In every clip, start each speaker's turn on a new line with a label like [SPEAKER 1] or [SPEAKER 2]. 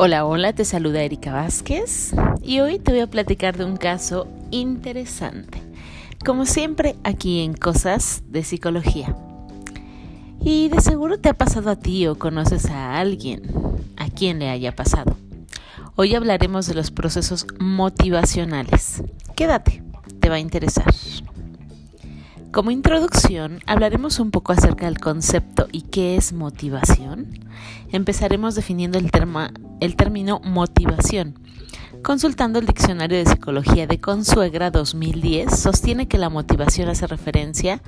[SPEAKER 1] Hola, hola, te saluda Erika Vázquez y hoy te voy a platicar de un caso interesante, como siempre aquí en Cosas de Psicología. Y de seguro te ha pasado a ti o conoces a alguien a quien le haya pasado. Hoy hablaremos de los procesos motivacionales. Quédate, te va a interesar. Como introducción, hablaremos un poco acerca del concepto y qué es motivación. Empezaremos definiendo el, el término motivación. Consultando el Diccionario de Psicología de Consuegra 2010, sostiene que la motivación hace referencia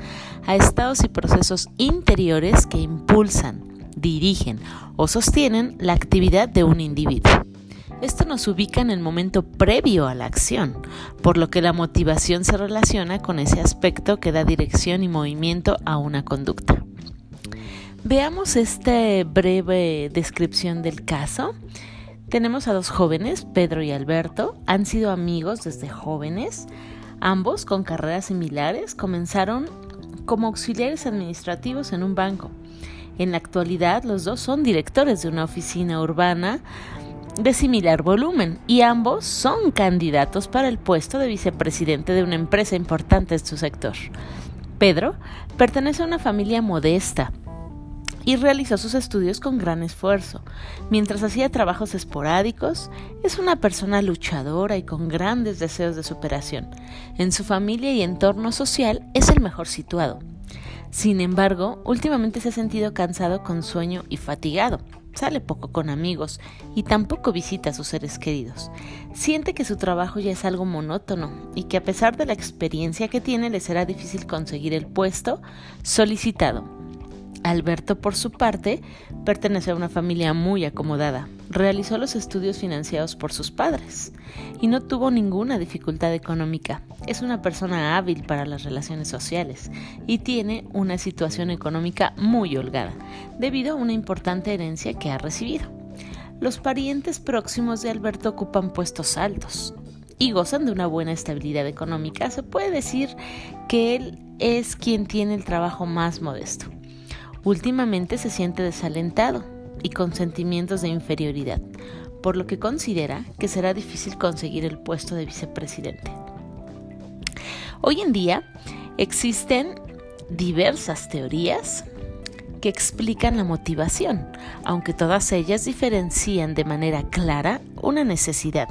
[SPEAKER 1] a estados y procesos interiores que impulsan, dirigen o sostienen la actividad de un individuo. Esto nos ubica en el momento previo a la acción, por lo que la motivación se relaciona con ese aspecto que da dirección y movimiento a una conducta. Veamos esta breve descripción del caso. Tenemos a dos jóvenes, Pedro y Alberto, han sido amigos desde jóvenes. Ambos, con carreras similares, comenzaron como auxiliares administrativos en un banco. En la actualidad, los dos son directores de una oficina urbana de similar volumen y ambos son candidatos para el puesto de vicepresidente de una empresa importante en su sector. Pedro pertenece a una familia modesta y realizó sus estudios con gran esfuerzo. Mientras hacía trabajos esporádicos, es una persona luchadora y con grandes deseos de superación. En su familia y entorno social es el mejor situado. Sin embargo, últimamente se ha sentido cansado con sueño y fatigado sale poco con amigos y tampoco visita a sus seres queridos. Siente que su trabajo ya es algo monótono y que a pesar de la experiencia que tiene le será difícil conseguir el puesto solicitado. Alberto, por su parte, pertenece a una familia muy acomodada. Realizó los estudios financiados por sus padres y no tuvo ninguna dificultad económica. Es una persona hábil para las relaciones sociales y tiene una situación económica muy holgada, debido a una importante herencia que ha recibido. Los parientes próximos de Alberto ocupan puestos altos y gozan de una buena estabilidad económica. Se puede decir que él es quien tiene el trabajo más modesto. Últimamente se siente desalentado y con sentimientos de inferioridad, por lo que considera que será difícil conseguir el puesto de vicepresidente. Hoy en día existen diversas teorías que explican la motivación, aunque todas ellas diferencian de manera clara una necesidad,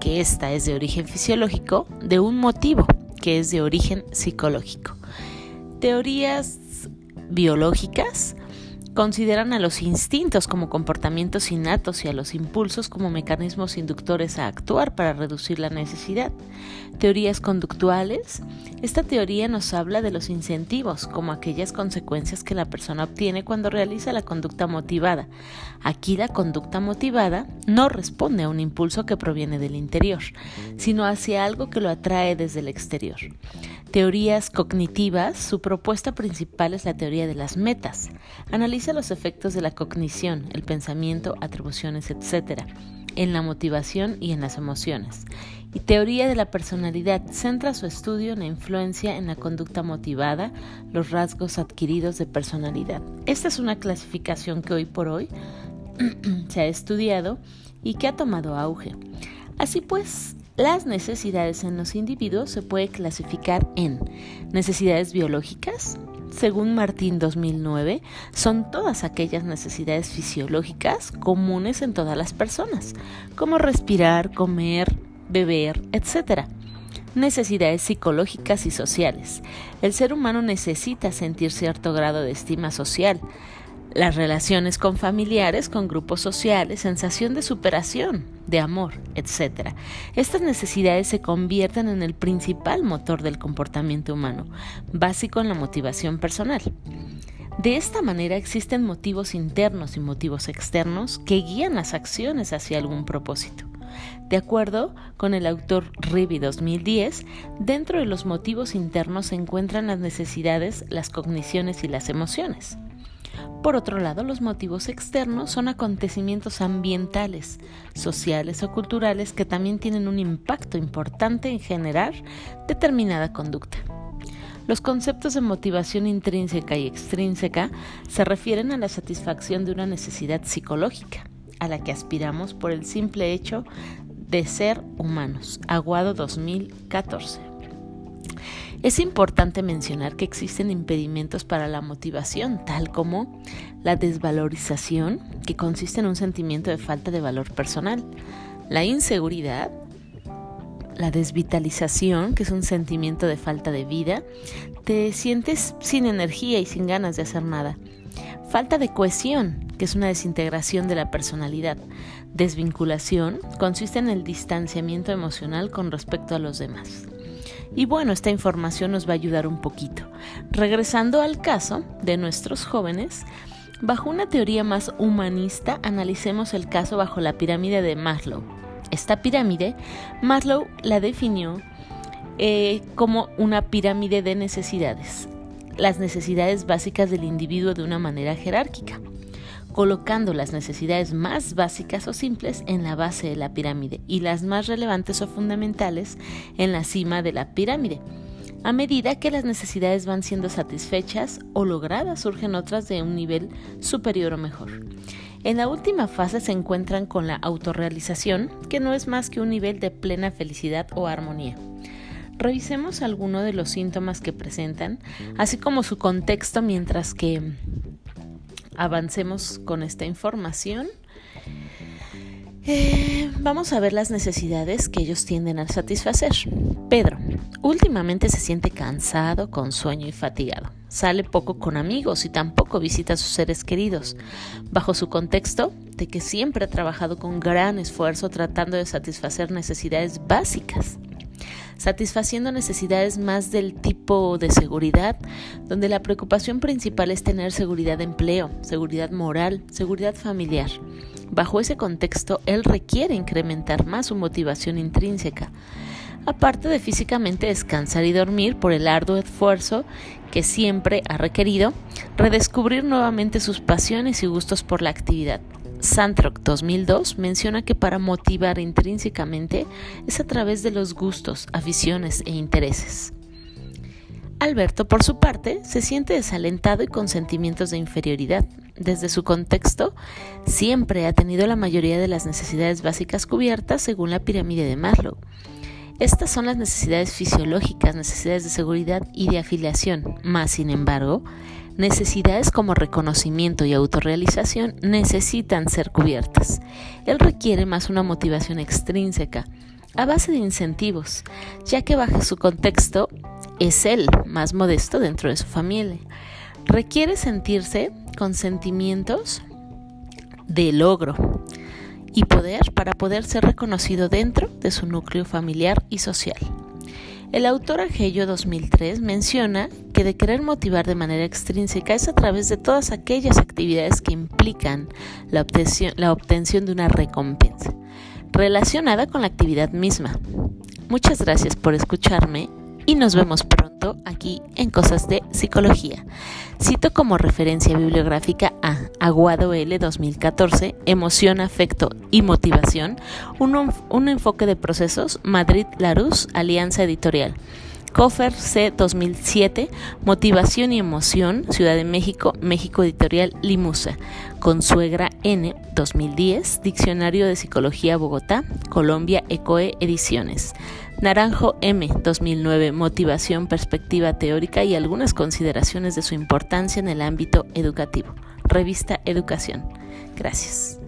[SPEAKER 1] que ésta es de origen fisiológico, de un motivo, que es de origen psicológico. Teorías biológicas consideran a los instintos como comportamientos innatos y a los impulsos como mecanismos inductores a actuar para reducir la necesidad. Teorías conductuales. Esta teoría nos habla de los incentivos como aquellas consecuencias que la persona obtiene cuando realiza la conducta motivada. Aquí la conducta motivada no responde a un impulso que proviene del interior, sino hacia algo que lo atrae desde el exterior teorías cognitivas, su propuesta principal es la teoría de las metas. Analiza los efectos de la cognición, el pensamiento, atribuciones, etc., en la motivación y en las emociones. Y teoría de la personalidad centra su estudio en la influencia en la conducta motivada, los rasgos adquiridos de personalidad. Esta es una clasificación que hoy por hoy se ha estudiado y que ha tomado auge. Así pues, las necesidades en los individuos se puede clasificar en necesidades biológicas, según Martín 2009, son todas aquellas necesidades fisiológicas comunes en todas las personas, como respirar, comer, beber, etc. Necesidades psicológicas y sociales. El ser humano necesita sentir cierto grado de estima social, las relaciones con familiares, con grupos sociales, sensación de superación, de amor, etc. Estas necesidades se convierten en el principal motor del comportamiento humano, básico en la motivación personal. De esta manera existen motivos internos y motivos externos que guían las acciones hacia algún propósito. De acuerdo con el autor Rivi 2010, dentro de los motivos internos se encuentran las necesidades, las cogniciones y las emociones. Por otro lado, los motivos externos son acontecimientos ambientales, sociales o culturales que también tienen un impacto importante en generar determinada conducta. Los conceptos de motivación intrínseca y extrínseca se refieren a la satisfacción de una necesidad psicológica, a la que aspiramos por el simple hecho de ser humanos. Aguado 2014. Es importante mencionar que existen impedimentos para la motivación, tal como la desvalorización, que consiste en un sentimiento de falta de valor personal, la inseguridad, la desvitalización, que es un sentimiento de falta de vida, te sientes sin energía y sin ganas de hacer nada. Falta de cohesión, que es una desintegración de la personalidad. Desvinculación consiste en el distanciamiento emocional con respecto a los demás. Y bueno, esta información nos va a ayudar un poquito. Regresando al caso de nuestros jóvenes, bajo una teoría más humanista, analicemos el caso bajo la pirámide de Maslow. Esta pirámide, Maslow la definió eh, como una pirámide de necesidades, las necesidades básicas del individuo de una manera jerárquica colocando las necesidades más básicas o simples en la base de la pirámide y las más relevantes o fundamentales en la cima de la pirámide. A medida que las necesidades van siendo satisfechas o logradas, surgen otras de un nivel superior o mejor. En la última fase se encuentran con la autorrealización, que no es más que un nivel de plena felicidad o armonía. Revisemos algunos de los síntomas que presentan, así como su contexto mientras que avancemos con esta información. Eh, vamos a ver las necesidades que ellos tienden a satisfacer. Pedro, últimamente se siente cansado, con sueño y fatigado. Sale poco con amigos y tampoco visita a sus seres queridos, bajo su contexto de que siempre ha trabajado con gran esfuerzo tratando de satisfacer necesidades básicas satisfaciendo necesidades más del tipo de seguridad, donde la preocupación principal es tener seguridad de empleo, seguridad moral, seguridad familiar. Bajo ese contexto, él requiere incrementar más su motivación intrínseca, aparte de físicamente descansar y dormir por el arduo esfuerzo que siempre ha requerido, redescubrir nuevamente sus pasiones y gustos por la actividad, Santrock 2002 menciona que para motivar intrínsecamente es a través de los gustos, aficiones e intereses. Alberto, por su parte, se siente desalentado y con sentimientos de inferioridad. Desde su contexto, siempre ha tenido la mayoría de las necesidades básicas cubiertas según la pirámide de Maslow. Estas son las necesidades fisiológicas, necesidades de seguridad y de afiliación, más sin embargo, necesidades como reconocimiento y autorrealización necesitan ser cubiertas. Él requiere más una motivación extrínseca, a base de incentivos, ya que bajo su contexto es él más modesto dentro de su familia. Requiere sentirse con sentimientos de logro y poder para poder ser reconocido dentro de su núcleo familiar y social. El autor Agello 2003 menciona que de querer motivar de manera extrínseca es a través de todas aquellas actividades que implican la obtención, la obtención de una recompensa relacionada con la actividad misma. Muchas gracias por escucharme y nos vemos pronto aquí en Cosas de Psicología. Cito como referencia bibliográfica a Aguado L 2014, Emoción, Afecto y Motivación, un, enfoque de procesos, Madrid Larus, Alianza Editorial. Cofer C 2007, Motivación y Emoción, Ciudad de México, México Editorial Limusa. Consuegra N 2010, Diccionario de Psicología Bogotá, Colombia Ecoe Ediciones. Naranjo M 2009, Motivación, Perspectiva Teórica y algunas consideraciones de su importancia en el ámbito educativo. Revista Educación. Gracias.